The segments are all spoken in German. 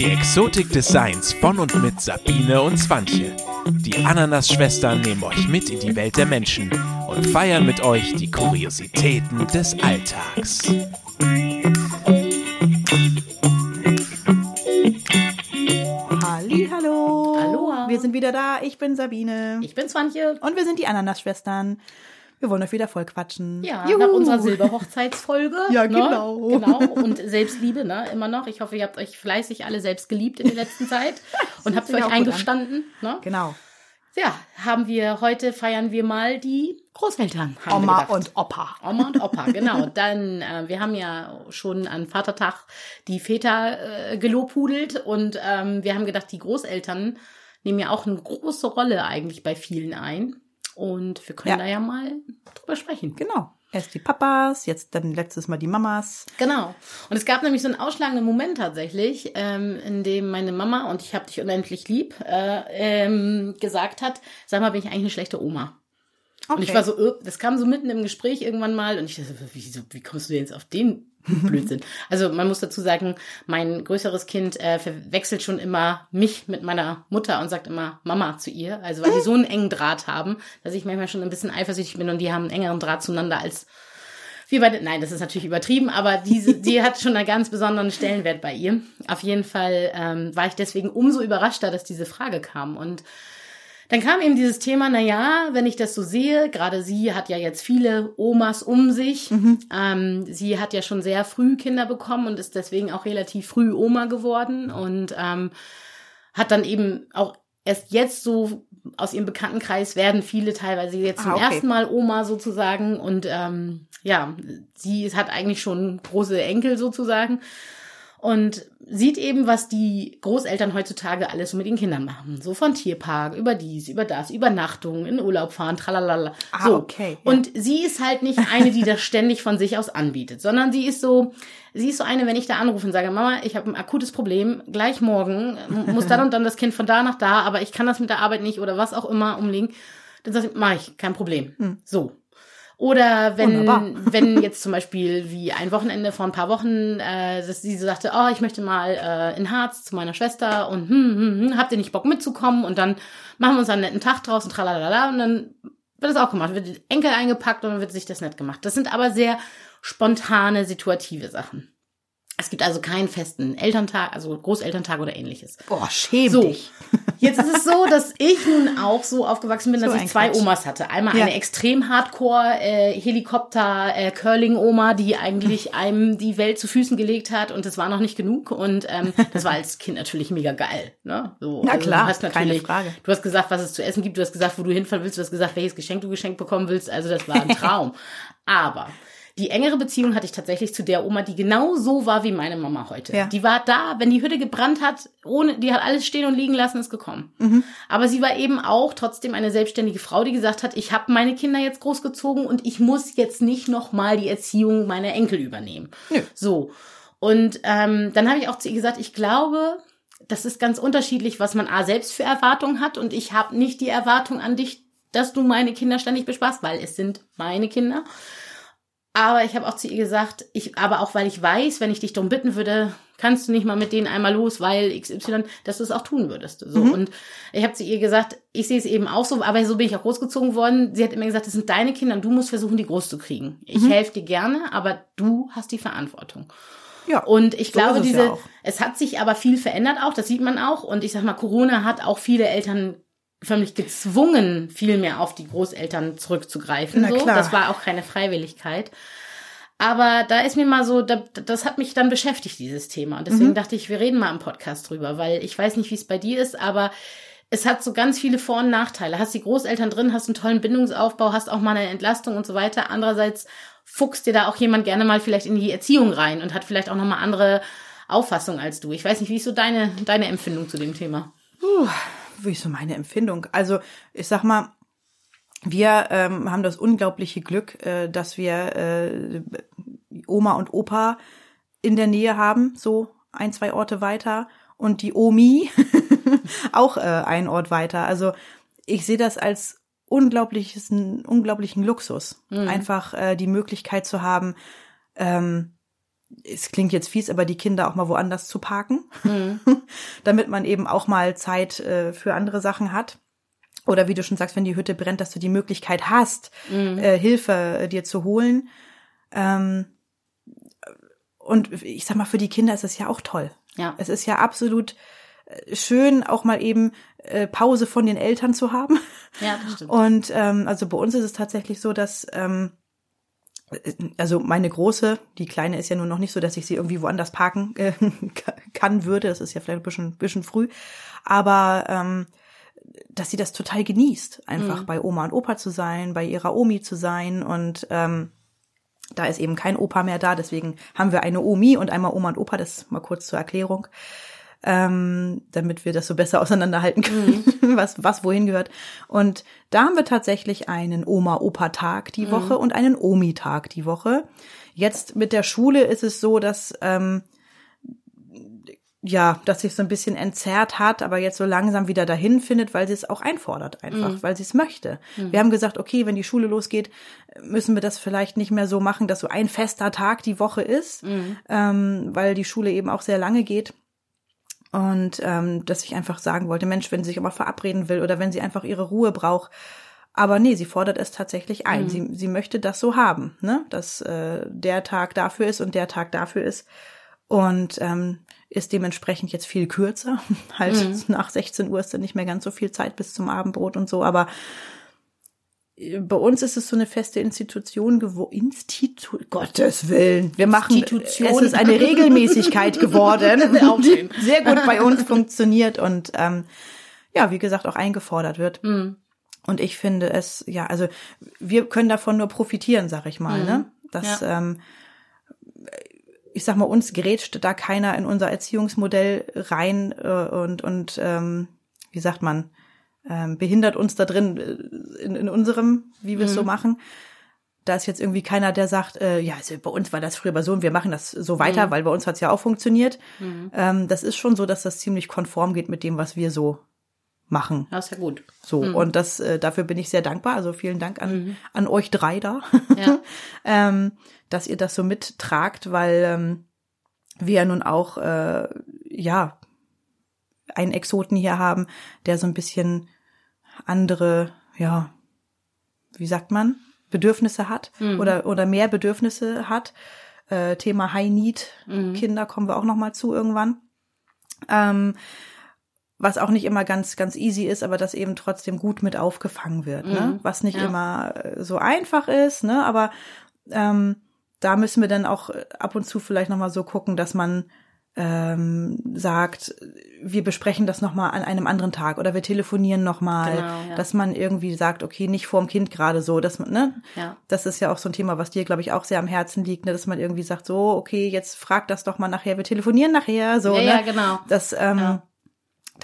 Die Exotik des Seins von und mit Sabine und Swantje. Die Ananas-Schwestern nehmen euch mit in die Welt der Menschen und feiern mit euch die Kuriositäten des Alltags. Hallo. Aloha. Wir sind wieder da. Ich bin Sabine. Ich bin Swantje. Und wir sind die Ananas-Schwestern. Wir wollen euch wieder voll quatschen. Ja, Juhu. nach unserer Silberhochzeitsfolge. Ja, ne? genau. Genau. Und Selbstliebe, ne? Immer noch. Ich hoffe, ihr habt euch fleißig alle selbst geliebt in der letzten Zeit und habt für euch eingestanden. Ne? Genau. Ja, haben wir heute feiern wir mal die Großeltern. Oma und Opa. Oma und Opa, genau. Dann, äh, wir haben ja schon an Vatertag die Väter äh, gelobhudelt und ähm, wir haben gedacht, die Großeltern nehmen ja auch eine große Rolle eigentlich bei vielen ein. Und wir können Ja. da ja mal drüber sprechen. Genau. Erst die Papas, jetzt dann letztes Mal die Mamas. Genau. Und es gab nämlich so einen ausschlagenden Moment tatsächlich, ähm, in dem meine Mama, und ich habe dich unendlich lieb, äh, ähm, gesagt hat, sag mal, bin ich eigentlich eine schlechte Oma? Und ich war so, das kam so mitten im Gespräch irgendwann mal und ich dachte, wie, wie kommst du denn jetzt auf den Blödsinn? also man muss dazu sagen, mein größeres Kind äh, verwechselt schon immer mich mit meiner Mutter und sagt immer Mama zu ihr. Also weil die so einen engen Draht haben, dass ich manchmal schon ein bisschen eifersüchtig bin und die haben einen engeren Draht zueinander als wir beide, nein, das ist natürlich übertrieben, aber diese, die hat schon einen ganz besonderen Stellenwert bei ihr. Auf jeden Fall ähm, war ich deswegen umso überraschter, dass diese Frage kam. Und dann kam eben dieses Thema, na ja, wenn ich das so sehe, gerade sie hat ja jetzt viele Omas um sich. Ähm, sie hat ja schon sehr früh Kinder bekommen und ist deswegen auch relativ früh Oma geworden und ähm, hat dann eben auch erst jetzt so aus ihrem Bekanntenkreis werden viele teilweise jetzt zum Ah, okay. ersten Mal Oma sozusagen und ähm, ja, sie hat eigentlich schon große Enkel sozusagen und sieht eben, was die Großeltern heutzutage alles so mit den Kindern machen. So von Tierpark, über dies, über das, Übernachtung, in Urlaub fahren, tralalala. Ah, so. okay, ja. Und sie ist halt nicht eine, die das ständig von sich aus anbietet, sondern sie ist so, sie ist so eine, wenn ich da anrufe und sage, Mama, ich habe ein akutes Problem, gleich morgen, muss dann und dann das Kind von da nach da, aber ich kann das mit der Arbeit nicht oder was auch immer umlegen. Dann sage ich, mach ich, kein Problem. So. Oder wenn, Wunderbar. wenn jetzt zum Beispiel wie ein Wochenende vor ein paar Wochen, äh, dass sie sagte, oh, ich möchte mal äh, in Harz zu meiner Schwester und hm, hm, hm, habt ihr nicht Bock mitzukommen? Und dann machen wir uns einen netten Tag draus und tralalala und dann wird das auch gemacht, wird die Enkel eingepackt und dann wird sich das nett gemacht. Das sind aber sehr spontane, situative Sachen. Es gibt also keinen festen Elterntag, also Großelterntag oder ähnliches. Boah, schäm So, dich. jetzt ist es so, dass ich nun auch so aufgewachsen bin, dass So ich ein zwei Quatsch. Omas hatte. Einmal Ja. eine extrem Hardcore äh, Helikopter äh, Curling Oma, die eigentlich einem die Welt zu Füßen gelegt hat und das war noch nicht genug und ähm, das war als Kind natürlich mega geil. Ne? So, Na klar, du hast keine natürlich, Frage. Du hast gesagt, was es zu essen gibt, du hast gesagt, wo du hinfahren willst, du hast gesagt, welches Geschenk du geschenkt bekommen willst. Also das war ein Traum. Aber die engere Beziehung hatte ich tatsächlich zu der Oma, die genau so war wie meine Mama heute. Ja. Die war da, wenn die Hütte gebrannt hat, ohne, die hat alles stehen und liegen lassen, ist gekommen. Mhm. Aber sie war eben auch trotzdem eine selbstständige Frau, die gesagt hat, ich habe meine Kinder jetzt großgezogen und ich muss jetzt nicht noch mal die Erziehung meiner Enkel übernehmen. Nö. So. Und ähm, dann habe ich auch zu ihr gesagt, ich glaube, das ist ganz unterschiedlich, was man A selbst für Erwartungen hat und ich habe nicht die Erwartung an dich, dass du meine Kinder ständig bespaßt, weil es sind meine Kinder. Aber ich habe auch zu ihr gesagt, ich, aber auch weil ich weiß, wenn ich dich darum bitten würde, kannst du nicht mal mit denen einmal los, weil XY, dass du es auch tun würdest. So. Und ich habe zu ihr gesagt, ich sehe es eben auch so, aber so bin ich auch großgezogen worden. Sie hat immer gesagt, das sind deine Kinder und du musst versuchen, die groß zu kriegen. Ich helfe dir gerne, aber du hast die Verantwortung. Ja. Und ich So glaube, diese, ja es hat sich aber viel verändert auch, das sieht man auch. Und ich sag mal, Corona hat auch viele Eltern förmlich gezwungen, viel mehr auf die Großeltern zurückzugreifen. Na so. klar. Das war auch keine Freiwilligkeit. Aber da ist mir mal so, da, das hat mich dann beschäftigt, dieses Thema. Und Mhm. deswegen dachte ich, wir reden mal im Podcast drüber, weil ich weiß nicht, wie es bei dir ist, aber es hat so ganz viele Vor- und Nachteile. Hast die Großeltern drin, hast einen tollen Bindungsaufbau, hast auch mal eine Entlastung und so weiter. Andererseits fuchst dir da auch jemand gerne mal vielleicht in die Erziehung rein und hat vielleicht auch nochmal andere Auffassung als du. Ich weiß nicht, wie ist so deine, deine Empfindung zu dem Thema? Wie ist so meine Empfindung? Also, ich sag mal, wir ähm, haben das unglaubliche Glück, äh, dass wir äh, Oma und Opa in der Nähe haben, so ein, zwei Orte weiter. Und die Omi auch äh, ein Ort weiter. Also ich sehe das als unglaubliches, unglaublichen Luxus. Einfach äh, die Möglichkeit zu haben, ähm, es klingt jetzt fies, aber die Kinder auch mal woanders zu parken, mhm. damit man eben auch mal Zeit äh, für andere Sachen hat. Oder wie du schon sagst, wenn die Hütte brennt, dass du die Möglichkeit hast, mhm. äh, Hilfe äh, dir zu holen. Ähm, und ich sag mal, für die Kinder ist es ja auch toll. Ja. Es ist ja absolut äh, schön, auch mal eben äh, Pause von den Eltern zu haben. Ja, das stimmt. Und ähm, also bei uns ist es tatsächlich so, dass ähm, also meine große, die kleine ist ja nur noch nicht so, dass ich sie irgendwie woanders parken äh, kann würde. Das ist ja vielleicht ein bisschen, bisschen früh. Aber ähm, dass sie das total genießt, einfach mhm. bei Oma und Opa zu sein, bei ihrer Omi zu sein und ähm, da ist eben kein Opa mehr da, deswegen haben wir eine Omi und einmal Oma und Opa, das mal kurz zur Erklärung, ähm, damit wir das so besser auseinanderhalten können, mhm. was, was wohin gehört. Und da haben wir tatsächlich einen Oma-Opa-Tag die mhm. Woche und einen Omi-Tag die Woche. Jetzt mit der Schule ist es so, dass ähm, ja, dass sich so ein bisschen entzerrt hat, aber jetzt so langsam wieder dahin findet, weil sie es auch einfordert einfach, mhm. weil sie es möchte. Mhm. Wir haben gesagt, okay, wenn die Schule losgeht, müssen wir das vielleicht nicht mehr so machen, dass so ein fester Tag die Woche ist, mhm. ähm, weil die Schule eben auch sehr lange geht. Und ähm, dass ich einfach sagen wollte, Mensch, wenn sie sich aber verabreden will oder wenn sie einfach ihre Ruhe braucht, aber nee, sie fordert es tatsächlich ein. Mhm. Sie, sie möchte das so haben, ne? Dass äh, der Tag dafür ist und der Tag dafür ist. Und ähm, ist dementsprechend jetzt viel kürzer. halt mhm. nach 16 Uhr ist dann nicht mehr ganz so viel Zeit bis zum Abendbrot und so, aber bei uns ist es so eine feste Institution geworden. Institu Gottes Willen. Wir machen, Institution. es ist eine Regelmäßigkeit geworden, die sehr gut bei uns funktioniert und ähm, ja, wie gesagt, auch eingefordert wird. Mhm. Und ich finde es, ja, also wir können davon nur profitieren, sag ich mal, mhm. ne? Dass ja. ähm, ich sag mal, uns grätscht da keiner in unser Erziehungsmodell rein äh, und, und ähm, wie sagt man, ähm, behindert uns da drin äh, in, in unserem, wie wir es mhm. so machen. Da ist jetzt irgendwie keiner, der sagt, äh, ja, also bei uns war das früher so und wir machen das so weiter, mhm. weil bei uns hat's ja auch funktioniert. Mhm. Ähm, das ist schon so, dass das ziemlich konform geht mit dem, was wir so machen. Das ist ja gut. So, mhm. und das, äh, dafür bin ich sehr dankbar. Also vielen Dank an, mhm. an euch drei da, ja. ähm, dass ihr das so mittragt, weil ähm, wir ja nun auch, äh, ja, einen Exoten hier haben, der so ein bisschen andere, ja, wie sagt man, Bedürfnisse hat mhm. oder, oder mehr Bedürfnisse hat. Äh, Thema High Need mhm. Kinder kommen wir auch noch mal zu irgendwann. Ähm, was auch nicht immer ganz, ganz easy ist, aber das eben trotzdem gut mit aufgefangen wird, ne? Mhm. Was nicht ja. immer äh, so einfach ist, ne? Aber ähm, da müssen wir dann auch ab und zu vielleicht nochmal so gucken, dass man ähm, sagt, wir besprechen das nochmal an einem anderen Tag oder wir telefonieren nochmal, genau, ja. dass man irgendwie sagt, okay, nicht vorm Kind gerade so, dass man, ne? Ja. Das ist ja auch so ein Thema, was dir, glaube ich, auch sehr am Herzen liegt, ne? dass man irgendwie sagt, so, okay, jetzt frag das doch mal nachher, wir telefonieren nachher, so, ja, ne? Ja, genau. Das, ähm, ja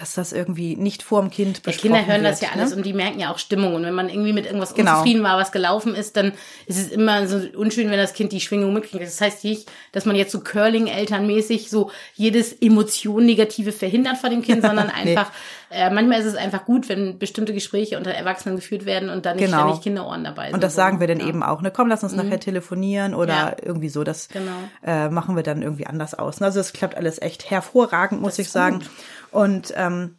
dass das irgendwie nicht vorm Kind besprochen ja, Kinder hören wird, das ja alles ne? und die merken ja auch Stimmung. Und wenn man irgendwie mit irgendwas genau. unzufrieden war, was gelaufen ist, dann ist es immer so unschön, wenn das Kind die Schwingung mitkriegt. Das heißt nicht, dass man jetzt so Curling-Elternmäßig so jedes Emotion Negative verhindert vor dem Kind, sondern einfach. Äh, manchmal ist es einfach gut, wenn bestimmte Gespräche unter Erwachsenen geführt werden und dann nicht genau. ständig Kinderohren dabei sind. Und das sagen wir dann ja. eben auch, ne? Komm, lass uns mhm. nachher telefonieren oder ja. irgendwie so. Das genau. äh, machen wir dann irgendwie anders aus. Also es klappt alles echt hervorragend, muss ich sagen. Gut. Und ähm,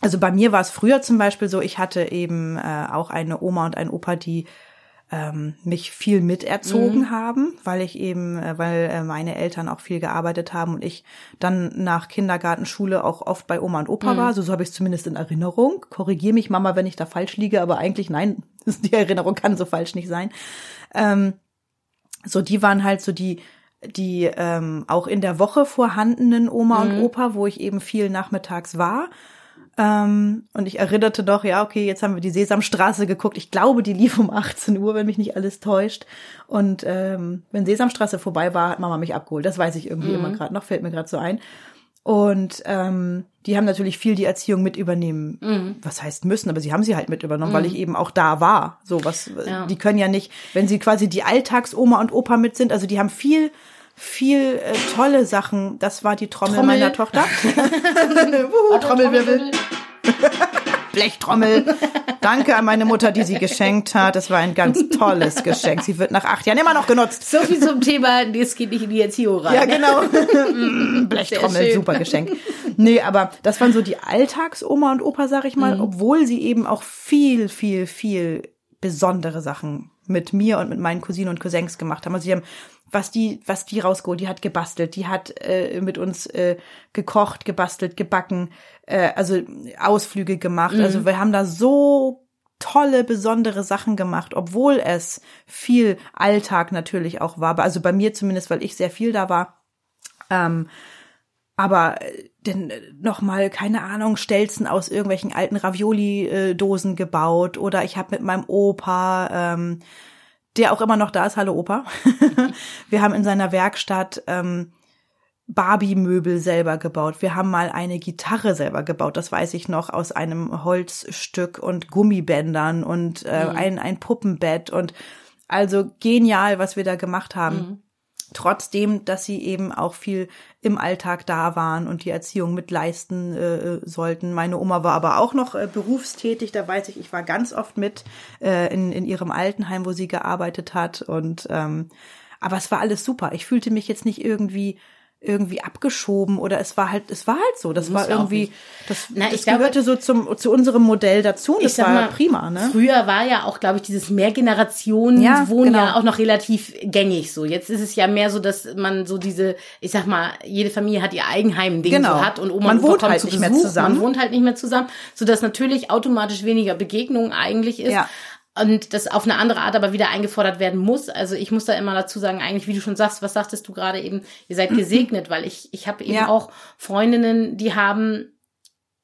also bei mir war es früher zum Beispiel so, ich hatte eben äh, auch eine Oma und ein Opa, die ähm, mich viel miterzogen mhm. haben, weil ich eben, äh, weil äh, meine Eltern auch viel gearbeitet haben und ich dann nach Kindergartenschule auch oft bei Oma und Opa mhm. war. So, so habe ich es zumindest in Erinnerung. Korrigier mich, Mama, wenn ich da falsch liege, aber eigentlich nein, die Erinnerung kann so falsch nicht sein. Ähm, so, die waren halt so die die ähm, auch in der Woche vorhandenen Oma mhm. und Opa, wo ich eben viel nachmittags war. Ähm, und ich erinnerte doch, ja, okay, jetzt haben wir die Sesamstraße geguckt. Ich glaube, die lief um 18 Uhr, wenn mich nicht alles täuscht. Und ähm, wenn Sesamstraße vorbei war, hat Mama mich abgeholt. Das weiß ich irgendwie mhm. immer gerade noch, fällt mir gerade so ein. Und ähm, die haben natürlich viel die Erziehung mit übernehmen. Mhm. Was heißt müssen, aber sie haben sie halt mit übernommen, mhm. weil ich eben auch da war. So was, ja. die können ja nicht, wenn sie quasi die Alltagsoma und Opa mit sind, also die haben viel viel äh, tolle Sachen. Das war die Trommel, Trommel. meiner Tochter. oh, Trommelwirbel. Blechtrommel. Danke an meine Mutter, die sie geschenkt hat. Das war ein ganz tolles Geschenk. Sie wird nach acht Jahren immer noch genutzt. So viel zum Thema, es geht nicht in die Erziehung rein. Ja, genau. Blechtrommel, super Geschenk. Nee, aber das waren so die Alltagsoma und Opa, sag ich mal, mhm. obwohl sie eben auch viel, viel, viel besondere Sachen mit mir und mit meinen Cousinen und Cousins gemacht haben. Also sie haben was die, was die rausgeholt, die hat gebastelt, die hat äh, mit uns äh, gekocht, gebastelt, gebacken, äh, also Ausflüge gemacht. Mhm. Also wir haben da so tolle, besondere Sachen gemacht, obwohl es viel Alltag natürlich auch war. Also bei mir zumindest, weil ich sehr viel da war. Ähm, aber äh, denn äh, noch mal keine Ahnung Stelzen aus irgendwelchen alten Ravioli-Dosen gebaut oder ich habe mit meinem Opa ähm, der auch immer noch da ist, hallo Opa. wir haben in seiner Werkstatt ähm, Barbie-Möbel selber gebaut. Wir haben mal eine Gitarre selber gebaut, das weiß ich noch, aus einem Holzstück und Gummibändern und äh, mhm. ein, ein Puppenbett und also genial, was wir da gemacht haben. Mhm trotzdem, dass sie eben auch viel im Alltag da waren und die Erziehung mitleisten äh, sollten. Meine Oma war aber auch noch äh, berufstätig, da weiß ich, ich war ganz oft mit äh, in, in ihrem Altenheim, wo sie gearbeitet hat. Und ähm, aber es war alles super. Ich fühlte mich jetzt nicht irgendwie irgendwie abgeschoben oder es war halt, es war halt so. Das Muss war irgendwie, das, Na, das gehörte glaube, so zum, zu unserem Modell dazu. Und das war mal, prima, ne? Früher war ja auch, glaube ich, dieses Mehrgenerationswohnen ja, genau. ja auch noch relativ gängig so. Jetzt ist es ja mehr so, dass man so diese, ich sag mal, jede Familie hat ihr Eigenheim-Ding genau. so hat und Oma man wohnt halt nicht Besuch, mehr zusammen. Man wohnt halt nicht mehr zusammen, so dass natürlich automatisch weniger Begegnungen eigentlich ist. Ja und das auf eine andere Art aber wieder eingefordert werden muss. Also ich muss da immer dazu sagen, eigentlich, wie du schon sagst, was sagtest du gerade eben, ihr seid gesegnet, weil ich, ich habe eben ja. auch Freundinnen, die haben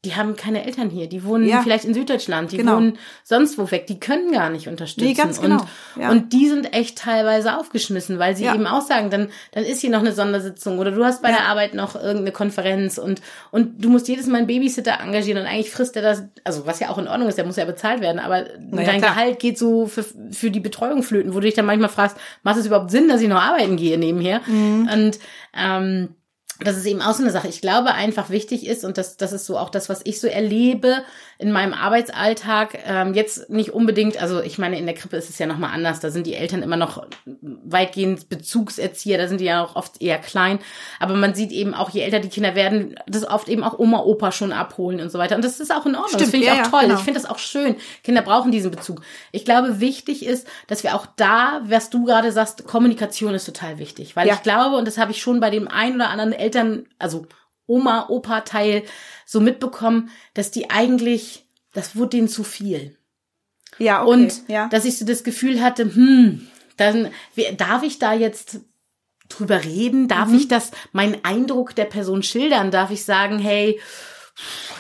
die haben keine Eltern hier, die wohnen ja. vielleicht in Süddeutschland, die genau. wohnen sonst wo weg, die können gar nicht unterstützen. Nee, ganz genau. Und, ja. und die sind echt teilweise aufgeschmissen, weil sie ja. eben auch sagen, dann, dann ist hier noch eine Sondersitzung oder du hast bei der Arbeit noch irgendeine Konferenz und, und du musst jedes Mal einen Babysitter engagieren und eigentlich frisst er das, also was ja auch in Ordnung ist, der muss ja bezahlt werden, aber naja, dein klar. Gehalt geht so für, für die Betreuung flöten, wo du dich dann manchmal fragst, macht es überhaupt Sinn, dass ich noch arbeiten gehe nebenher? Mhm. Und ähm, das ist eben auch so eine Sache. Ich glaube einfach wichtig ist, und das, das ist so auch das, was ich so erlebe in meinem Arbeitsalltag, ähm, jetzt nicht unbedingt, also ich meine, in der Krippe ist es ja nochmal anders. Da sind die Eltern immer noch weitgehend Bezugserzieher, da sind die ja auch oft eher klein. Aber man sieht eben auch, je älter die Kinder werden, das oft eben auch Oma, Opa schon abholen und so weiter. Und das ist auch in Ordnung. Stimmt, das finde ich ja, auch toll. Genau. Ich finde das auch schön. Kinder brauchen diesen Bezug. Ich glaube, wichtig ist, dass wir auch da, was du gerade sagst, Kommunikation ist total wichtig. Weil ja. ich glaube, und das habe ich schon bei dem einen oder anderen Eltern, also Oma, Opa-Teil so mitbekommen, dass die eigentlich, das wurde denen zu viel. Ja, okay. Und ja. dass ich so das Gefühl hatte, hm, dann darf ich da jetzt drüber reden? Darf mhm. ich das, meinen Eindruck der Person schildern? Darf ich sagen, hey,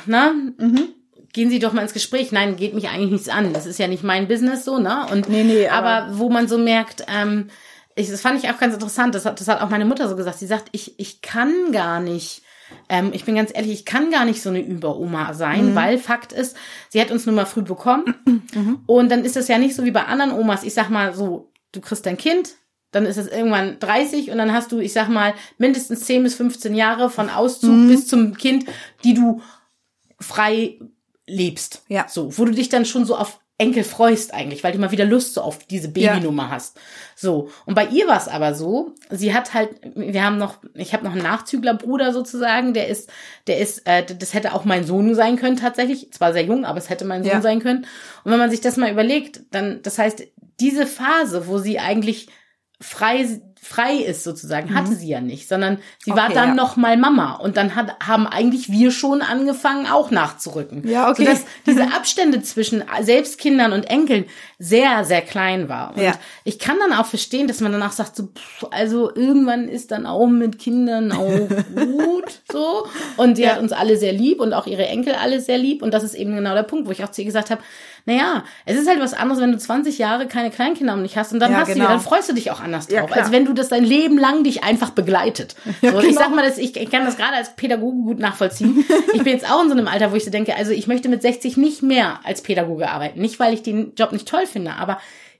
na, mhm. gehen Sie doch mal ins Gespräch. Nein, geht mich eigentlich nichts an. Das ist ja nicht mein Business so, ne? Und nee, nee, aber, aber wo man so merkt, ähm, ich, das fand ich auch ganz interessant, das hat, das hat auch meine Mutter so gesagt. Sie sagt, ich, ich kann gar nicht. Ähm, ich bin ganz ehrlich, ich kann gar nicht so eine Überoma sein, mhm. weil Fakt ist, sie hat uns nun mal früh bekommen. Mhm. Und dann ist das ja nicht so wie bei anderen Omas. Ich sag mal so, du kriegst dein Kind, dann ist es irgendwann 30 und dann hast du, ich sag mal, mindestens 10 bis 15 Jahre von Auszug mhm. bis zum Kind, die du frei lebst. Ja. So, wo du dich dann schon so auf Enkel freust eigentlich, weil du mal wieder Lust so auf diese Babynummer ja. hast. So. Und bei ihr war es aber so, sie hat halt, wir haben noch, ich habe noch einen Nachzüglerbruder sozusagen, der ist, der ist, äh, das hätte auch mein Sohn sein können tatsächlich. Zwar sehr jung, aber es hätte mein Sohn ja. sein können. Und wenn man sich das mal überlegt, dann, das heißt, diese Phase, wo sie eigentlich frei frei ist sozusagen, mhm. hatte sie ja nicht, sondern sie okay, war dann ja. noch mal Mama und dann hat, haben eigentlich wir schon angefangen, auch nachzurücken. Ja, okay. Sodass diese Abstände zwischen selbst Kindern und Enkeln sehr, sehr klein war. Und ja. ich kann dann auch verstehen, dass man danach sagt, so, pff, also irgendwann ist dann auch mit Kindern auch gut, so. Und sie ja. hat uns alle sehr lieb und auch ihre Enkel alle sehr lieb und das ist eben genau der Punkt, wo ich auch zu ihr gesagt habe, naja, es ist halt was anderes, wenn du 20 Jahre keine Kleinkinder um dich hast und dann ja, hast genau. du, dann freust du dich auch anders drauf, ja, als wenn du das dein Leben lang dich einfach begleitet. So, genau. Ich sag mal, das, ich, ich kann das gerade als Pädagoge gut nachvollziehen. ich bin jetzt auch in so einem Alter, wo ich so denke, also ich möchte mit 60 nicht mehr als Pädagoge arbeiten. Nicht, weil ich den Job nicht toll finde, aber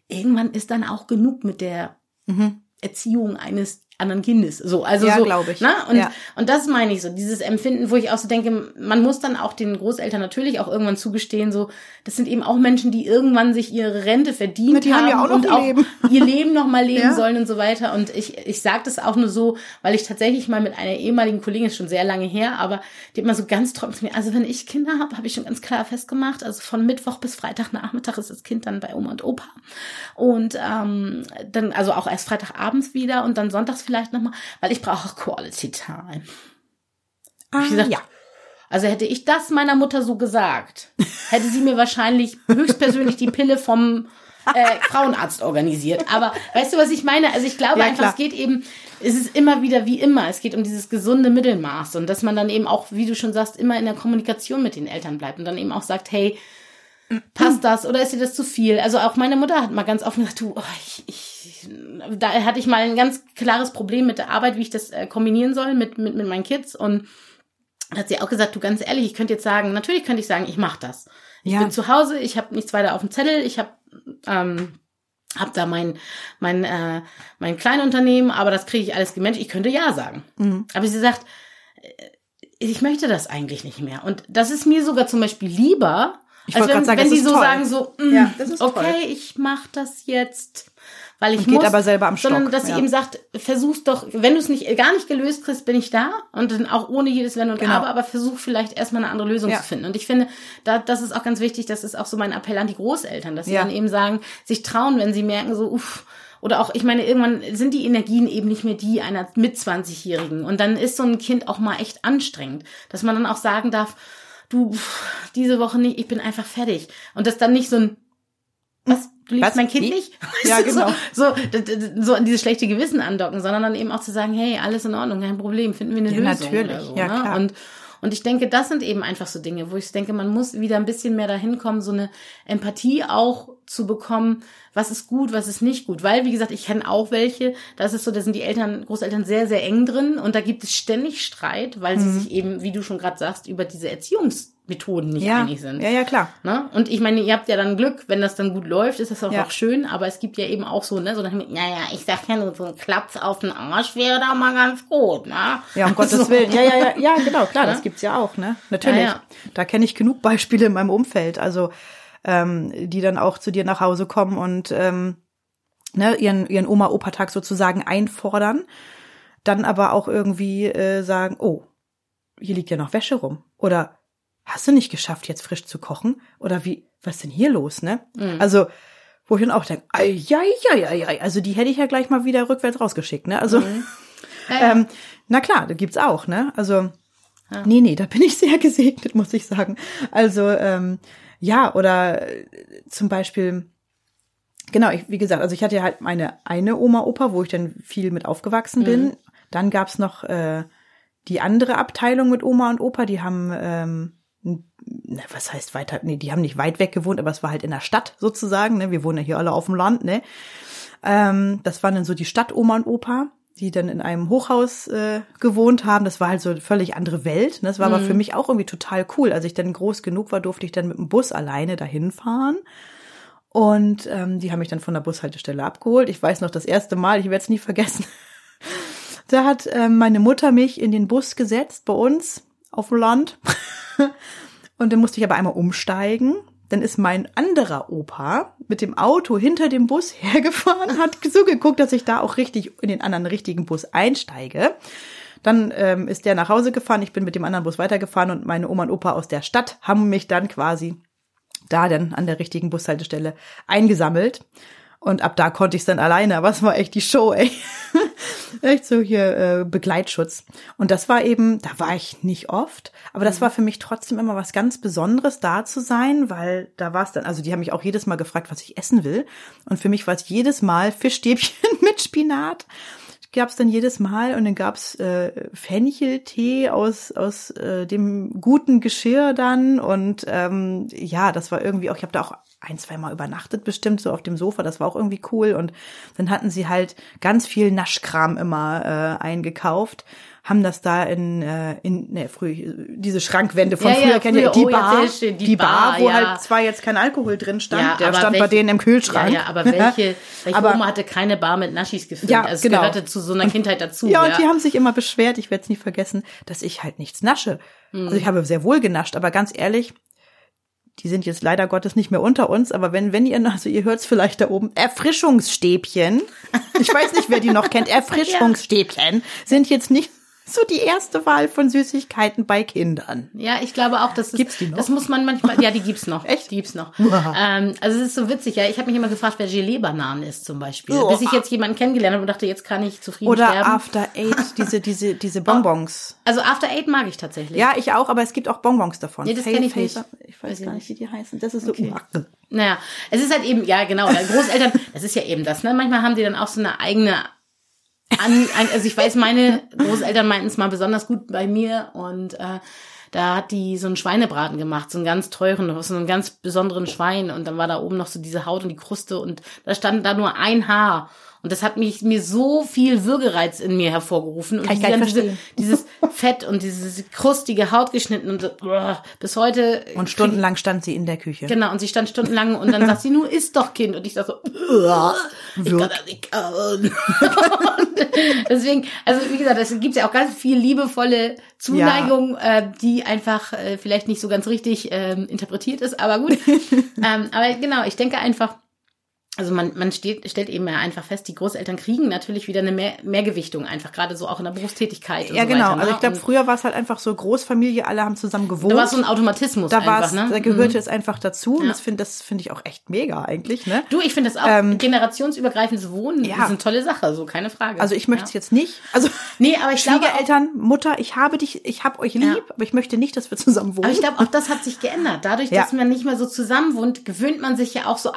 irgendwann ist dann auch genug mit der mhm. Erziehung eines anderen Kindes. So, also Ja, so, glaub ich. Ne? Und, Ja. und das meine ich so, dieses Empfinden, wo ich auch so denke, man muss dann auch den Großeltern natürlich auch irgendwann zugestehen, so, das sind eben auch Menschen, die irgendwann sich ihre Rente verdient Die haben ja auch und auch Leben. ihr Leben noch mal leben Ja. sollen und so weiter. Und ich, ich sage das auch nur so, weil ich tatsächlich mal mit einer ehemaligen Kollegin, ist schon sehr lange her, aber die hat mal so ganz trocken zu mir, also wenn ich Kinder habe, habe ich schon ganz klar festgemacht, also von Mittwoch bis Freitagnachmittag ist das Kind dann bei Oma und Opa. Und ähm, dann, also auch erst Freitagabends wieder und dann sonntags vielleicht nochmal, weil ich brauche auch Quality Time. Ah, gesagt, ja. Also hätte ich das meiner Mutter so gesagt, hätte sie mir wahrscheinlich höchstpersönlich die Pille vom äh, Frauenarzt organisiert. Aber weißt du, was ich meine? Also ich glaube Ja, einfach, klar. es geht eben, es ist immer wieder wie immer, es geht um dieses gesunde Mittelmaß und dass man dann eben auch, wie du schon sagst, immer in der Kommunikation mit den Eltern bleibt und dann eben auch sagt, hey, passt das oder ist dir das zu viel? Also auch meine Mutter hat mal ganz offen gesagt, du, oh, ich, ich, da hatte ich mal ein ganz klares Problem mit der Arbeit, wie ich das äh, kombinieren soll mit, mit, mit meinen Kids und hat sie auch gesagt, du ganz ehrlich, ich könnte jetzt sagen, natürlich könnte ich sagen, ich mache das. Ich Ja. bin zu Hause, ich habe nichts weiter auf dem Zettel, ich habe ähm, hab da mein mein äh, mein Kleinunternehmen, aber das kriege ich alles gemanagt. Ich könnte ja sagen. Mhm. Aber sie sagt, äh, ich möchte das eigentlich nicht mehr. Und das ist mir sogar zum Beispiel lieber, Ich als wenn, sagen, wenn die so toll. sagen so, mm, Ja, das ist okay, toll. ich mache das jetzt, weil ich Und geht muss. aber selber am Sondern Stock, dass sie ja. eben sagt, versuch's doch, wenn du es nicht gar nicht gelöst kriegst, bin ich da und dann auch ohne jedes Wenn und Genau. Aber, aber versuch vielleicht erstmal eine andere Lösung Ja. zu finden. Und ich finde, da, das ist auch ganz wichtig, das ist auch so mein Appell an die Großeltern, dass sie dann eben sagen, sich trauen, wenn sie merken, so, uff, oder auch, ich meine, irgendwann sind die Energien eben nicht mehr die einer mit 20-Jährigen. Und dann ist so ein Kind auch mal echt anstrengend, dass man dann auch sagen darf, du, pff, diese Woche nicht, ich bin einfach fertig. Und das dann nicht so ein, was, du liebst Was? mein Kind Wie? nicht? Ja, genau. So, so, so an dieses schlechte Gewissen andocken, sondern dann eben auch zu sagen, hey, alles in Ordnung, kein Problem, finden wir eine Ja, Lösung. natürlich. So, Ja, ne? klar. Und, und ich denke, das sind eben einfach so Dinge, wo ich denke, man muss wieder ein bisschen mehr dahin kommen, so eine Empathie auch zu bekommen, was ist gut, was ist nicht gut. Weil, wie gesagt, ich kenne auch welche, da ist es so, da sind die Eltern, Großeltern sehr, sehr eng drin und da gibt es ständig Streit, weil Mhm. sie sich eben, wie du schon gerade sagst, über diese Erziehungsmethoden nicht Ja. einig sind. ja, ja, klar. Ne? Und ich meine, ihr habt ja dann Glück, wenn das dann gut läuft, ist das auch, Ja. auch schön, aber es gibt ja eben auch so, ne, so dem, naja, ich sag ja nur, so ein Klaps auf den Arsch wäre da mal ganz gut, ne? Ja, um Gottes So. Willen. Ja, ja, ja, ja, genau, klar, Ja. das gibt's ja auch, ne? Natürlich. Ja. Da kenne ich genug Beispiele in meinem Umfeld, also ähm, die dann auch zu dir nach Hause kommen und ähm, ne, ihren, ihren Oma-Opa-Tag sozusagen einfordern, dann aber auch irgendwie äh, sagen, oh, hier liegt ja noch Wäsche rum. Oder hast du nicht geschafft, jetzt frisch zu kochen? Oder wie, was ist denn hier los, ne? Mhm. Also, wo ich dann auch denke, ei, ei, ei, ei, ei, also die hätte ich ja gleich mal wieder rückwärts rausgeschickt, ne? Also, Mhm. Ja, ja. ähm, na klar, da gibt's auch, ne? Also, nee, nee, da bin ich sehr gesegnet, muss ich sagen. Also, ähm, ja, oder äh, zum Beispiel, genau, ich, wie gesagt, also ich hatte ja halt meine eine Oma, Opa, wo ich dann viel mit aufgewachsen bin. Dann gab's noch äh, die andere Abteilung mit Oma und Opa, die haben, ähm, na, was heißt weiter, nee, die haben nicht weit weg gewohnt, aber es war halt in der Stadt sozusagen, ne? Wir wohnen ja hier alle auf dem Land, ne? Ähm, das waren dann so die Stadtoma und Opa, die dann in einem Hochhaus äh, gewohnt haben. Das war halt so eine völlig andere Welt. Ne? Das war aber für mich auch irgendwie total cool. Als ich dann groß genug war, durfte ich dann mit dem Bus alleine dahin fahren. Und ähm, die haben mich dann von der Bushaltestelle abgeholt. Ich weiß noch das erste Mal, ich werde es nie vergessen. Da hat ähm, meine Mutter mich in den Bus gesetzt bei uns auf dem Land. Und dann musste ich aber einmal umsteigen. Dann ist mein anderer Opa mit dem Auto hinter dem Bus hergefahren, hat so geguckt, dass ich da auch richtig in den anderen richtigen Bus einsteige. Dann ähm, ist der nach Hause gefahren, ich bin mit dem anderen Bus weitergefahren und meine Oma und Opa aus der Stadt haben mich dann quasi da dann an der richtigen Bushaltestelle eingesammelt. Und ab da konnte ich es dann alleine. Aber es war echt die Show, ey. echt so hier äh, Begleitschutz. Und das war eben, da war ich nicht oft, aber das war für mich trotzdem immer was ganz Besonderes, da zu sein, weil da war es dann, also die haben mich auch jedes Mal gefragt, was ich essen will. Und für mich war es jedes Mal Fischstäbchen mit Spinat gab's dann jedes Mal und dann gab's äh, Fencheltee aus aus äh, dem guten Geschirr dann und ähm, ja, das war irgendwie auch. Ich habe da auch ein, zwei Mal übernachtet bestimmt, so auf dem Sofa. Das war auch irgendwie cool. Und dann hatten sie halt ganz viel Naschkram immer äh, eingekauft haben das da in, äh, in ne, früh, diese Schrankwände von Ja, früher, ja, kennt ihr, die oh, ja, Bar, schön, die die Bar, Bar, wo ja. halt zwar jetzt kein Alkohol drin stand, Ja, der stand bei welche- denen im Kühlschrank. Ja, ja, aber welche, welche Aber- Oma hatte keine Bar mit Naschis gefüllt? Ja, also es genau. gehörte zu so einer Kindheit dazu. Ja, und die haben sich immer beschwert, ich werde es nie vergessen, dass ich halt nichts nasche. Hm. Also ich habe sehr wohl genascht, aber ganz ehrlich, die sind jetzt leider Gottes nicht mehr unter uns, aber wenn, wenn ihr, also ihr hört es vielleicht da oben, Erfrischungsstäbchen, ich weiß nicht, wer die noch kennt, Erfrischungsstäbchen sind jetzt nicht so die erste Wahl von Süßigkeiten bei Kindern. Ja, ich glaube auch, dass das, Gibt's die noch? das muss man manchmal, ja, die gibt's noch. Echt? Die gibt's noch. ähm, also es ist so witzig, ja. Ich habe mich immer gefragt, wer Gelee-Bananen ist zum Beispiel. Oh. Bis ich jetzt jemanden kennengelernt habe und dachte, jetzt kann ich zufrieden Oder sterben. After Eight, diese, diese, diese Bonbons. Also After Eight mag ich tatsächlich. Ja, ich auch, aber es gibt auch Bonbons davon. Nee, das Fail kenn ich nicht. Ich weiß Weiß gar nicht, wie die heißen. Das ist so. Okay. Naja, es ist halt eben, ja genau, Großeltern, das ist ja eben das, ne? Manchmal haben die dann auch so eine eigene an, also ich weiß, meine Großeltern meinten es mal besonders gut bei mir und äh, da hat die so einen Schweinebraten gemacht, so einen ganz teuren, so einen ganz besonderen Schwein und dann war da oben noch so diese Haut und die Kruste und da stand da nur ein Haar und das hat mich mir so viel Würgereiz in mir hervorgerufen und Kann ich die gar diese, dieses Fett und diese krustige Haut geschnitten und so, uah, bis heute Und stundenlang stand sie in der Küche. Genau, und sie stand stundenlang und dann sagt sie, nur isst doch Kind. Und ich sag so, "Uah, ich kann das nicht kauen. deswegen, also wie gesagt, es gibt ja auch ganz viel liebevolle Zuneigung, äh, die einfach äh, vielleicht nicht so ganz richtig ähm, interpretiert ist, aber gut. ähm, aber genau, ich denke einfach, also man, man steht, stellt eben ja einfach fest, die Großeltern kriegen natürlich wieder eine Mehr, Mehrgewichtung, einfach gerade so auch in der Berufstätigkeit. Und Ja, so genau. Weiter, ne? Also ich glaube, Und früher war es halt einfach so Großfamilie, alle haben zusammen gewohnt. da war so ein Automatismus da war ne? da gehörte es einfach dazu. Und Ja. das finde das finde ich auch echt mega eigentlich, ne? Du, ich finde das auch Ähm, generationsübergreifendes Wohnen ja. ist eine tolle Sache, so keine Frage. Also ich möchte es ja. jetzt nicht. Also Nee, aber ich glaube auch, Schwiegereltern, Mutter, ich habe dich, ich habe euch lieb, aber ich möchte nicht, dass wir zusammen wohnen. aber ich glaube auch das hat sich geändert. Dadurch, dass man nicht mehr so zusammen wohnt, gewöhnt man sich ja auch so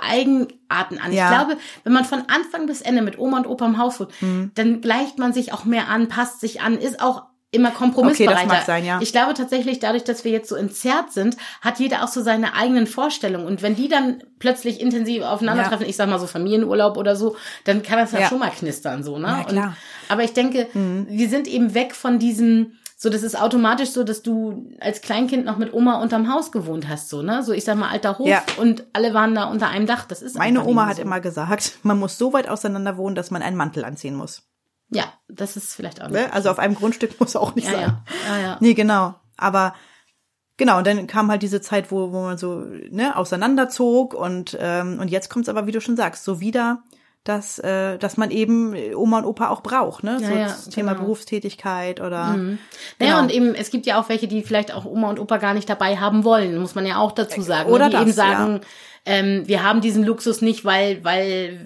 Eigenarten an. Ja. Ich glaube, wenn man von Anfang bis Ende mit Oma und Opa im Haus wohnt, Mhm. dann gleicht man sich auch mehr an, passt sich an, ist auch immer kompromissbereiter. Okay, das mag sein, ja. Ich glaube tatsächlich, dadurch, dass wir jetzt so entzerrt sind, hat jeder auch so seine eigenen Vorstellungen. Und wenn die dann plötzlich intensiv aufeinandertreffen, ich sag mal so Familienurlaub oder so, dann kann das ja, Ja. schon mal knistern, so, ne? Ja, klar. Mhm. Und, aber ich denke, wir sind eben weg von diesem, so, das ist automatisch so, dass du als Kleinkind noch mit Oma unterm Haus gewohnt hast, so, ne? So, ich sag mal, alter Hof Ja. und alle waren da unter einem Dach. Das ist Meine Oma hat so. immer gesagt, man muss so weit auseinander wohnen, dass man einen Mantel anziehen muss. Ja, das ist vielleicht auch nicht. Ne? Also auf einem Grundstück muss auch nicht ja, sein. ja, ja, ja. Nee, genau. Aber genau, und dann kam halt diese Zeit, wo, wo man so ne, auseinanderzog und, ähm, und jetzt kommt's aber, wie du schon sagst, so wieder, dass, äh, dass man eben Oma und Opa auch braucht, ne? Ja, so ja, das Thema genau. Berufstätigkeit oder Naja, Genau. und eben, es gibt ja auch welche, die vielleicht auch Oma und Opa gar nicht dabei haben wollen, muss man ja auch dazu sagen. Oder ne? die das, eben sagen, ähm, wir haben diesen Luxus nicht, weil, weil,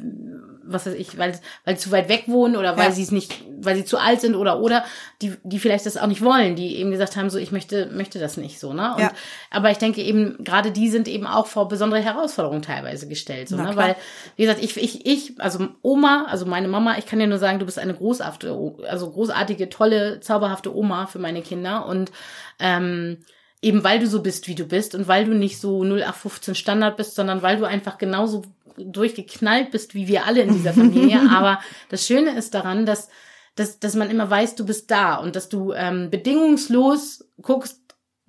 was weiß ich, weil, weil sie zu weit weg wohnen oder weil Ja. sie es nicht, weil sie zu alt sind oder oder die, die vielleicht das auch nicht wollen, die eben gesagt haben, so ich möchte, möchte das nicht so, ne? Und, Ja. Aber ich denke eben, gerade die sind eben auch vor besondere Herausforderungen teilweise gestellt, so, Na ne? klar. Weil, wie gesagt, ich, ich, ich, also Oma, also meine Mama, ich kann dir nur sagen, du bist eine großartige, also großartige, tolle, zauberhafte Oma für meine Kinder und ähm, eben weil du so bist, wie du bist und weil du nicht so 0815 Standard bist, sondern weil du einfach genauso durchgeknallt bist, wie wir alle in dieser Familie. Aber das Schöne ist daran, dass, dass, dass man immer weiß, du bist da und dass du ähm, bedingungslos guckst,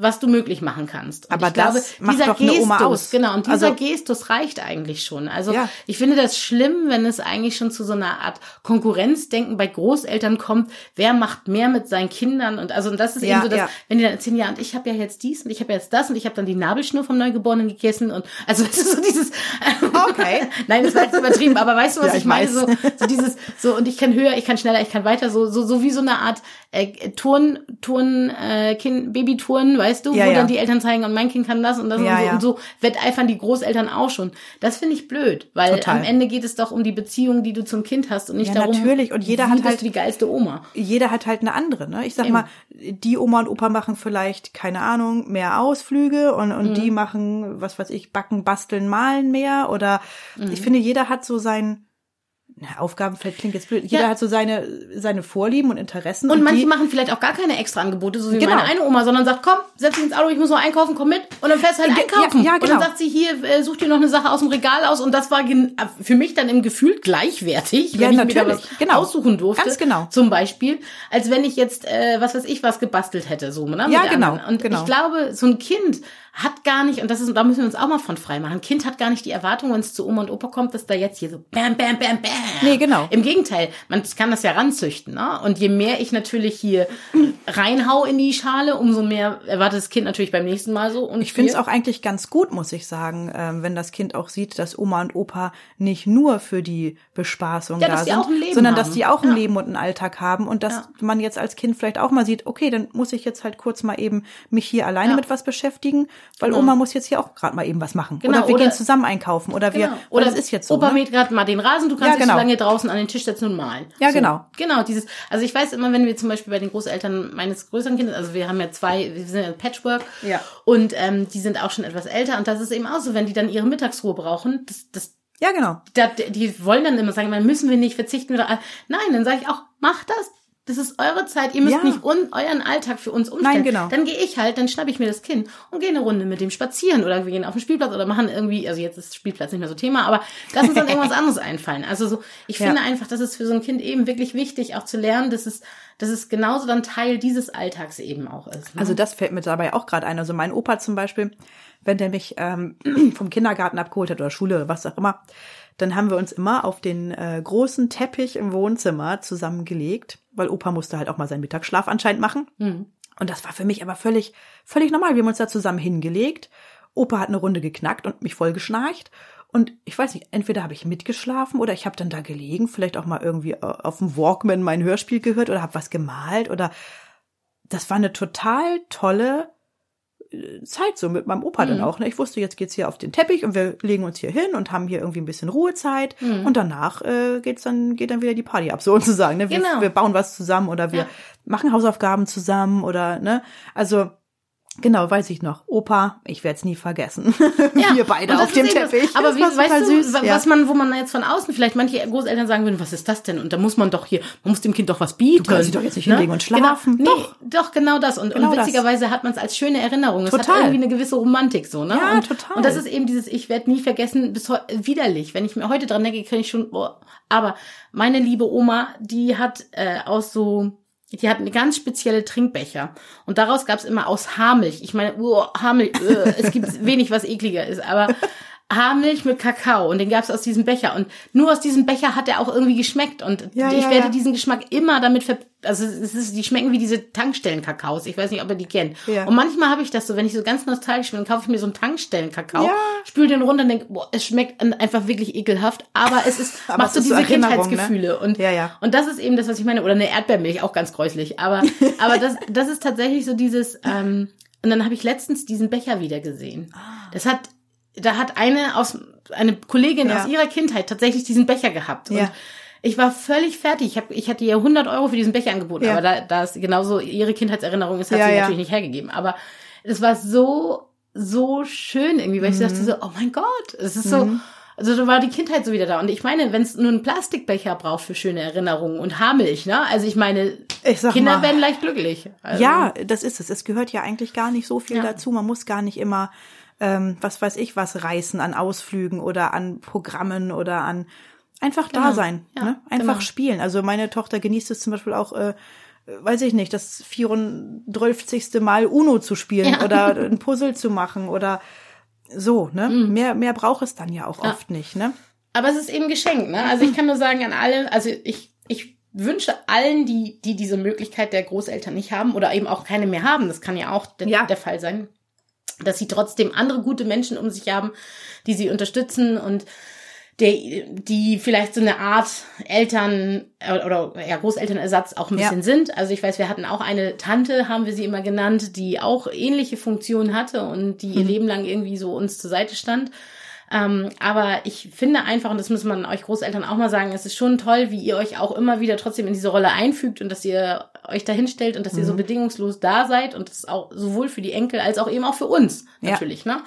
was du möglich machen kannst. Und Aber ich glaube, das macht dieser doch eine Gestus, Oma aus. genau, und dieser Also- Gestus reicht eigentlich schon. Also Ja. ich finde das schlimm, wenn es eigentlich schon zu so einer Art Konkurrenzdenken bei Großeltern kommt, wer macht mehr mit seinen Kindern und also und das ist Ja, eben so, dass ja. wenn die dann erzählen, ja und ich habe ja jetzt dies und ich habe jetzt das und ich habe dann die Nabelschnur vom Neugeborenen gegessen und also es ist so dieses Okay. Nein, das war jetzt übertrieben, aber weißt du, was ich, ich meine? So, so dieses, so und ich kann höher, ich kann schneller, ich kann weiter, so so so wie so eine Art äh, Turn, Turn, äh, kind, Babytouren, weißt du, Ja, wo ja. dann die Eltern zeigen und mein Kind kann das und das Ja, und so und so wetteifern die Großeltern auch schon. Das finde ich blöd, weil Total. am Ende geht es doch um die Beziehung, die du zum Kind hast und nicht darum, natürlich. Und jeder hat halt- die geilste Oma. jeder hat halt eine andere, ne? Ich sag Eben. mal, die Oma und Opa machen vielleicht, keine Ahnung, mehr Ausflüge und, und Mhm. die machen, was weiß ich, backen, basteln, malen mehr oder Mhm. ich finde, jeder hat so sein, Na, Aufgabenfeld klingt jetzt blöd. Jeder Ja. hat so seine, seine Vorlieben und Interessen. Und manche die, machen vielleicht auch gar keine extra Angebote, so wie Genau. meine eine Oma, sondern sagt, komm, setz dich ins Auto, ich muss mal einkaufen, komm mit. Und dann fährst du halt Ja, einkaufen. ja, Und genau. dann sagt sie, hier, äh, such dir noch eine Sache aus dem Regal aus. Und das war äh, für mich dann im Gefühl gleichwertig, Ja, wenn ich mir da natürlich. was Genau. aussuchen durfte. Ganz genau. Zum Beispiel, als wenn ich jetzt, äh, was weiß ich, was gebastelt hätte, so, ne? Ja, genau, anderen. Und genau. ich glaube, so ein Kind hat gar nicht, und das ist, da müssen wir uns auch mal von frei machen, ein Kind hat gar nicht die Erwartung, wenn es zu Oma und Opa kommt, dass da jetzt hier so bam, bam, bam, bam. Nee, genau. Im Gegenteil, man kann das ja ranzüchten. Ne? Und je mehr ich natürlich hier reinhau in die Schale, umso mehr erwartet das Kind natürlich beim nächsten Mal so. Und Ich finde es auch eigentlich ganz gut, muss ich sagen, ähm, wenn das Kind auch sieht, dass Oma und Opa nicht nur für die Bespaßung Ja, da sind, auch ein Leben sondern haben. dass die auch ein Ja. Leben und einen Alltag haben und dass Ja. man jetzt als Kind vielleicht auch mal sieht, okay, dann muss ich jetzt halt kurz mal eben mich hier alleine mit was beschäftigen, weil Genau. Oma muss jetzt hier auch gerade mal eben was machen. Genau, oder wir oder- gehen zusammen einkaufen oder wir, Genau. oder Oder das ist jetzt so. Opa ne? mäht gerade mal den Rasen, du kannst Ja, dich genau. so lange draußen an den Tisch setzen und malen. Ja, so. genau. Genau, dieses, also ich weiß immer, wenn wir zum Beispiel bei den Großeltern meines größeren Kindes, also wir haben ja zwei, wir sind ja Patchwork Ja. und ähm, die sind auch schon etwas älter und das ist eben auch so, wenn die dann ihre Mittagsruhe brauchen, das, das Ja, genau. da, die wollen dann immer sagen, man müssen wir nicht verzichten. Oder, nein, dann sage ich auch, macht das. Das ist eure Zeit. Ihr müsst Ja. nicht un, euren Alltag für uns umstellen. Nein, genau. Dann gehe ich halt, dann schnappe ich mir das Kind und gehe eine Runde mit dem spazieren oder wir gehen auf den Spielplatz oder machen irgendwie, also jetzt ist Spielplatz nicht mehr so Thema, aber lass uns dann irgendwas anderes einfallen. Also so, ich Ja. finde einfach, das ist für so ein Kind eben wirklich wichtig, auch zu lernen, dass es, dass es genauso dann Teil dieses Alltags eben auch ist. Ne? Also das fällt mir dabei auch gerade ein. Also mein Opa zum Beispiel, wenn der mich ähm, vom Kindergarten abgeholt hat oder Schule was auch immer, dann haben wir uns immer auf den äh, großen Teppich im Wohnzimmer zusammengelegt, weil Opa musste halt auch mal seinen Mittagsschlaf anscheinend machen. Mhm. Und das war für mich aber völlig, völlig normal. Wir haben uns da zusammen hingelegt. Opa hat eine Runde geknackt und mich voll geschnarcht. Und ich weiß nicht, entweder habe ich mitgeschlafen oder ich habe dann da gelegen, vielleicht auch mal irgendwie äh, auf dem Walkman mein Hörspiel gehört oder habe was gemalt oder das war eine total tolle Zeit so mit meinem Opa dann Mhm. auch. Ne? Ich wusste, jetzt geht's hier auf den Teppich und wir legen uns hier hin und haben hier irgendwie ein bisschen Ruhezeit Mhm. und danach äh, geht's dann geht dann wieder die Party ab sozusagen. Ne? Wir, Genau. wir bauen was zusammen oder wir Ja. machen Hausaufgaben zusammen oder ne also Genau, weiß ich noch. Opa, ich werde es nie vergessen. Ja, Wir beide das auf dem eben das- Teppich. Aber Das wie, weißt du, süß, ja. was man, wo man jetzt von außen vielleicht manche Großeltern sagen würden, was ist das denn? Und da muss man doch hier, man muss dem Kind doch was bieten. kannst dich doch jetzt nicht hinlegen und schlafen. Genau, nee, Doch. doch, genau das. Und, Genau und das. witzigerweise hat man es als schöne Erinnerung. Es hat Total. irgendwie eine gewisse Romantik so, ne? Ja, und, total. Und das ist eben dieses, ich werde nie vergessen, bis widerlich. Wenn ich mir heute dran denke, kann ich schon, boah. aber meine liebe Oma, die hat äh, aus so die hat eine ganz spezielle Trinkbecher. Und daraus gab's immer aus Haarmilch. Ich meine, uh, Haarmilch, uh, es gibt wenig, was ekliger ist, aber Haarmilch mit Kakao. Und den gab's aus diesem Becher. Und nur aus diesem Becher hat er auch irgendwie geschmeckt. Und Ja, ich ja, werde ja. diesen Geschmack immer damit ver also es ist, die schmecken wie diese Tankstellen-Kakaos. Ich weiß nicht, ob ihr die kennt. Und manchmal habe ich das so, wenn ich so ganz nostalgisch bin, kaufe ich mir so einen Tankstellen-Kakao, Ja. spül den runter und denke, boah, es schmeckt einfach wirklich ekelhaft, aber es ist, Aber macht es so diese Erinnerung, ne? Kindheitsgefühle. Und, Ja, ja. und das ist eben das, was ich meine. Oder eine Erdbeermilch, auch ganz gräuslich. Aber, aber das, das ist tatsächlich so dieses, ähm, und dann habe ich letztens diesen Becher wieder gesehen. Das hat, da hat eine aus, eine Kollegin Ja. aus ihrer Kindheit tatsächlich diesen Becher gehabt. Und Ja. ich war völlig fertig. Ich, hab, ich hatte ihr 100 Euro für diesen Becher angeboten, Ja. aber da, da es genauso ihre Kindheitserinnerung ist, hat Ja, sie natürlich nicht hergegeben. Aber es war so, so schön irgendwie, weil ich Mhm. dachte so, oh mein Gott, es ist so, also da war die Kindheit so wieder da. Und ich meine, wenn es nur einen Plastikbecher braucht für schöne Erinnerungen und Haarmilch, ne? Also ich meine, Ich Kinder mal, werden leicht glücklich. Also, Ja, das ist es. Es gehört ja eigentlich gar nicht so viel dazu. Man muss gar nicht immer, ähm, was weiß ich, was reißen an Ausflügen oder an Programmen oder an einfach da Genau. sein. Ja, ne? Einfach genau. spielen. Also meine Tochter genießt es zum Beispiel auch, äh, weiß ich nicht, das 34. Mal Uno zu spielen Ja. oder ein Puzzle zu machen oder so, ne? Mehr, mehr braucht es dann ja auch Mhm. Ja. oft nicht, ne? Aber es ist eben geschenkt, ne? Also ich kann nur sagen an alle, also ich, ich wünsche allen, die, die diese Möglichkeit der Großeltern nicht haben oder eben auch keine mehr haben, das kann ja auch der, Ja. der Fall sein, dass sie trotzdem andere gute Menschen um sich haben, die sie unterstützen und der, die vielleicht so eine Art Eltern äh, oder ja, Großelternersatz auch ein Ja. bisschen sind. Also ich weiß, wir hatten auch eine Tante, haben wir sie immer genannt, die auch ähnliche Funktionen hatte und die Mhm. ihr Leben lang irgendwie so uns zur Seite stand. Ähm, aber ich finde einfach, und das muss man euch Großeltern auch mal sagen, es ist schon toll, wie ihr euch auch immer wieder trotzdem in diese Rolle einfügt und dass ihr euch dahin stellt und dass ihr so bedingungslos da seid und das auch sowohl für die Enkel als auch eben auch für uns Ja. natürlich, ne?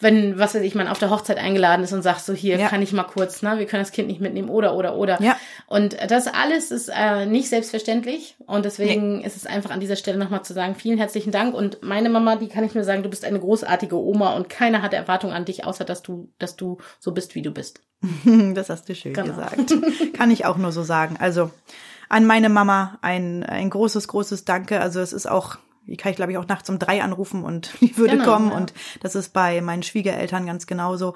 wenn, was weiß ich, man auf der Hochzeit eingeladen ist und sagt so, hier Ja. kann ich mal kurz, ne, wir können das Kind nicht mitnehmen oder, oder, oder. Ja. Und das alles ist äh, nicht selbstverständlich und deswegen ist es einfach an dieser Stelle nochmal zu sagen, vielen herzlichen Dank und meine Mama, die kann ich nur sagen, du bist eine großartige Oma und keiner hat Erwartung an dich, außer dass du, dass du so bist, wie du bist. Das hast du schön Genau. gesagt. Kann ich auch nur so sagen. Also an meine Mama ein, ein großes, großes Danke. Also es ist auch, die kann ich glaube ich auch nachts um drei anrufen und die würde Genau, kommen. ja. Und das ist bei meinen Schwiegereltern ganz genauso.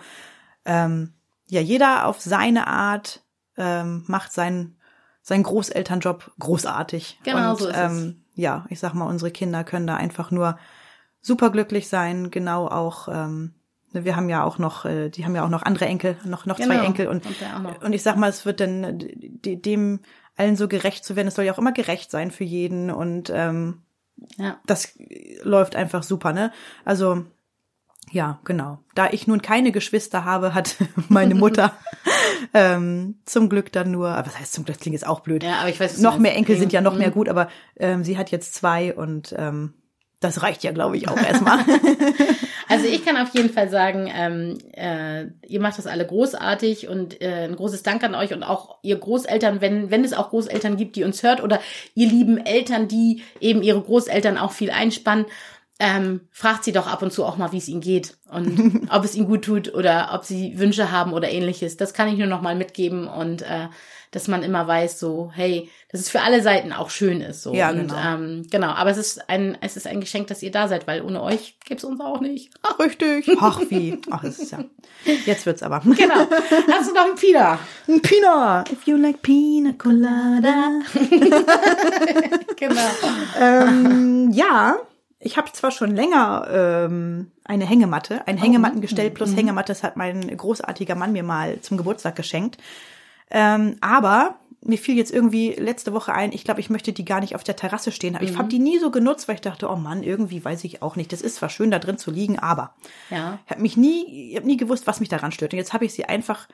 Ähm, ja, jeder auf seine Art ähm, macht seinen, seinen Großelternjob großartig. Genau und, so ist es. ähm, Ja, ich sag mal, unsere Kinder können da einfach nur superglücklich sein. Genau auch, ähm, wir haben ja auch noch, äh, die haben ja auch noch andere Enkel, noch, noch zwei Genau. Enkel und Und und ich sag mal, es wird dann de- dem allen so gerecht zu werden. Es soll ja auch immer gerecht sein für jeden und ähm, Ja. das läuft einfach super, ne? Also ja, genau. Da ich nun keine Geschwister habe, hat meine Mutter ähm, zum Glück dann nur, aber was heißt zum Glück, klingt jetzt auch blöd. Ja, aber ich weiß, noch mehr Enkel sind ja noch Mhm. mehr gut, aber ähm, sie hat jetzt zwei und ähm, das reicht ja, glaube ich, auch erstmal. Also ich kann auf jeden Fall sagen, ähm, äh, ihr macht das alle großartig und äh, ein großes Dank an euch und auch ihr Großeltern, wenn, wenn es auch Großeltern gibt, die uns hört oder ihr lieben Eltern, die eben ihre Großeltern auch viel einspannen. Ähm, fragt sie doch ab und zu auch mal, wie es ihnen geht und ob es ihnen gut tut oder ob sie Wünsche haben oder ähnliches. Das kann ich nur noch mal mitgeben und äh, dass man immer weiß, so hey, dass es für alle Seiten auch schön ist. So Ja, und, genau. Ähm, genau. Aber es ist ein es ist ein Geschenk, dass ihr da seid, weil ohne euch gibt's uns auch nicht. Richtig. Ach wie. Ach, es ist ja. Jetzt wird's aber. Genau. Hast du noch einen Pina? Ein Pina. If you like Pina Colada. Genau. ähm, ja, ich habe zwar schon länger ähm, eine Hängematte, ein Hängemattengestell plus Hängematte, das hat mein großartiger Mann mir mal zum Geburtstag geschenkt. Ähm, aber mir fiel jetzt irgendwie letzte Woche ein, ich glaube, ich möchte die gar nicht auf der Terrasse stehen. Aber Ich habe die nie so genutzt, weil ich dachte, oh Mann, irgendwie weiß ich auch nicht. Das ist zwar schön, da drin zu liegen, aber Ja. ich habe mich nie, ich habe nie gewusst, was mich daran stört. Und jetzt habe ich sie einfach,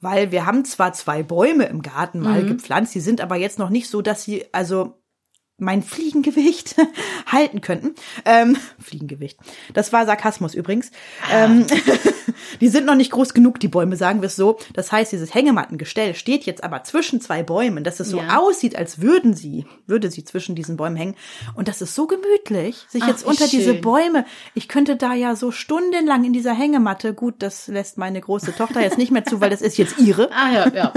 weil wir haben zwar zwei Bäume im Garten mal gepflanzt, die sind aber jetzt noch nicht so, dass sie also mein Fliegengewicht halten könnten. Ähm, Fliegengewicht. Das war Sarkasmus übrigens. Ähm, die sind noch nicht groß genug, die Bäume, sagen wir es so. Das heißt, dieses Hängemattengestell steht jetzt aber zwischen zwei Bäumen, dass es so Ja. aussieht, als würden sie, würde sie zwischen diesen Bäumen hängen. Und das ist so gemütlich, sich Ach, jetzt unter diese schön. Bäume. Ich könnte da ja so stundenlang in dieser Hängematte. Gut, das lässt meine große Tochter jetzt nicht mehr zu, weil das ist jetzt ihre. Ah ja, ja.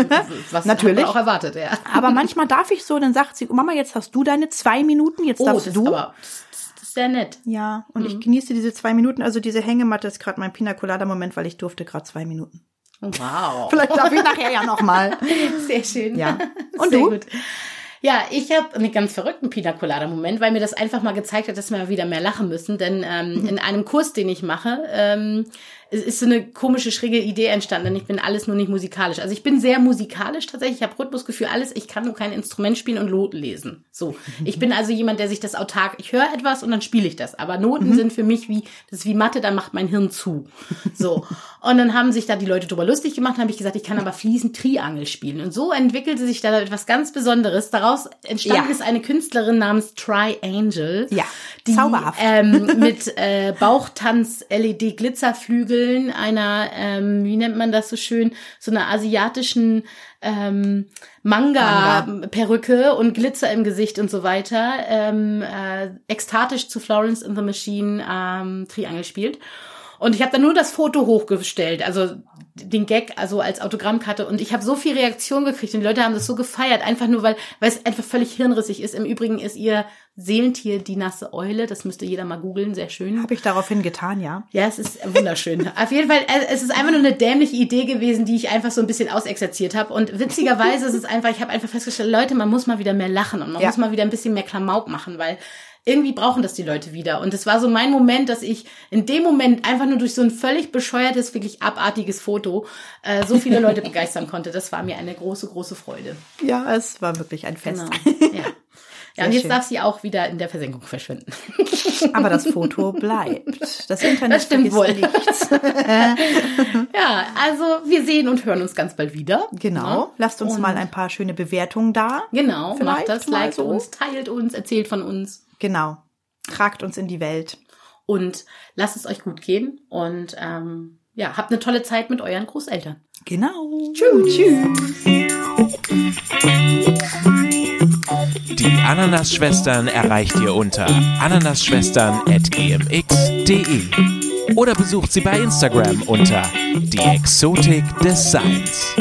Was Natürlich. auch erwartet, ja. Aber manchmal darf ich so, dann sagt sie, Mama, jetzt hast du deine zwei Minuten, jetzt Oh, das darfst ist du. aber das, ist sehr nett. ja, und ich genieße diese zwei Minuten. Also diese Hängematte ist gerade mein Pina Colada Moment, weil ich durfte gerade zwei Minuten. Oh, Wow. Vielleicht darf ich nachher ja noch mal. Sehr schön. Ja. Und Sehr du? Gut. Ja, ich habe einen ganz verrückten Pina Colada Moment, weil mir das einfach mal gezeigt hat, dass wir wieder mehr lachen müssen. Denn ähm, in einem Kurs, den ich mache, ähm, es ist so eine komische, schräge Idee entstanden, denn ich bin alles nur nicht musikalisch. Also ich bin sehr musikalisch tatsächlich, ich habe Rhythmusgefühl, alles, ich kann nur kein Instrument spielen und Noten lesen. So. Ich bin also jemand, der sich das autark, ich höre etwas und dann spiele ich das. Aber Noten sind für mich wie, das ist wie Mathe, da macht mein Hirn zu. So. Und dann haben sich da die Leute drüber lustig gemacht, dann habe ich gesagt, ich kann aber fließend Triangel spielen. Und so entwickelte sich da etwas ganz Besonderes. Daraus entstanden Ja. ist eine Künstlerin namens Triangel. Ja, die zauberhaft. ähm, mit äh, Bauchtanz LED Glitzerflügeln, einer ähm, wie nennt man das so schön, so einer asiatischen ähm, Manga Perücke und Glitzer im Gesicht und so weiter, ähm, äh, ekstatisch zu Florence in the Machine ähm, Triangel spielt. Und ich habe dann nur das Foto hochgestellt, also den Gag, also als Autogrammkarte. Und ich habe so viel Reaktion gekriegt und die Leute haben das so gefeiert, einfach nur, weil, weil es einfach völlig hirnrissig ist. Im Übrigen ist ihr Seelentier die nasse Eule. Das müsste jeder mal googeln, sehr schön. Habe ich daraufhin getan, ja. Ja, es ist wunderschön. Auf jeden Fall, äh, es ist einfach nur eine dämliche Idee gewesen, die ich einfach so ein bisschen ausexerziert habe. Und witzigerweise ist es einfach, ich habe einfach festgestellt, Leute, man muss mal wieder mehr lachen und man Ja. muss mal wieder ein bisschen mehr Klamauk machen, weil irgendwie brauchen das die Leute wieder. Und es war so mein Moment, dass ich in dem Moment einfach nur durch so ein völlig bescheuertes, wirklich abartiges Foto äh, so viele Leute begeistern konnte. Das war mir eine große, große Freude. Ja, es war wirklich ein Fest. Genau. Ja. Ja, und jetzt schön. darf sie auch wieder in der Versenkung verschwinden. Aber das Foto bleibt. Das Internet Das stimmt wohl. nichts. Ja, also wir sehen und hören uns ganz bald wieder. Genau. Ne? Lasst uns Und- mal ein paar schöne Bewertungen da. Genau, Vielleicht macht das, liked so. uns, teilt uns, erzählt von uns. Genau. Tragt uns in die Welt. und lasst es euch gut gehen und ähm, ja, habt eine tolle Zeit mit euren Großeltern. Genau. Tschüss. Tschüss. Die Ananas-Schwestern erreicht ihr unter ananasschwestern.gmx.de oder besucht sie bei Instagram unter die Exotik des Seins.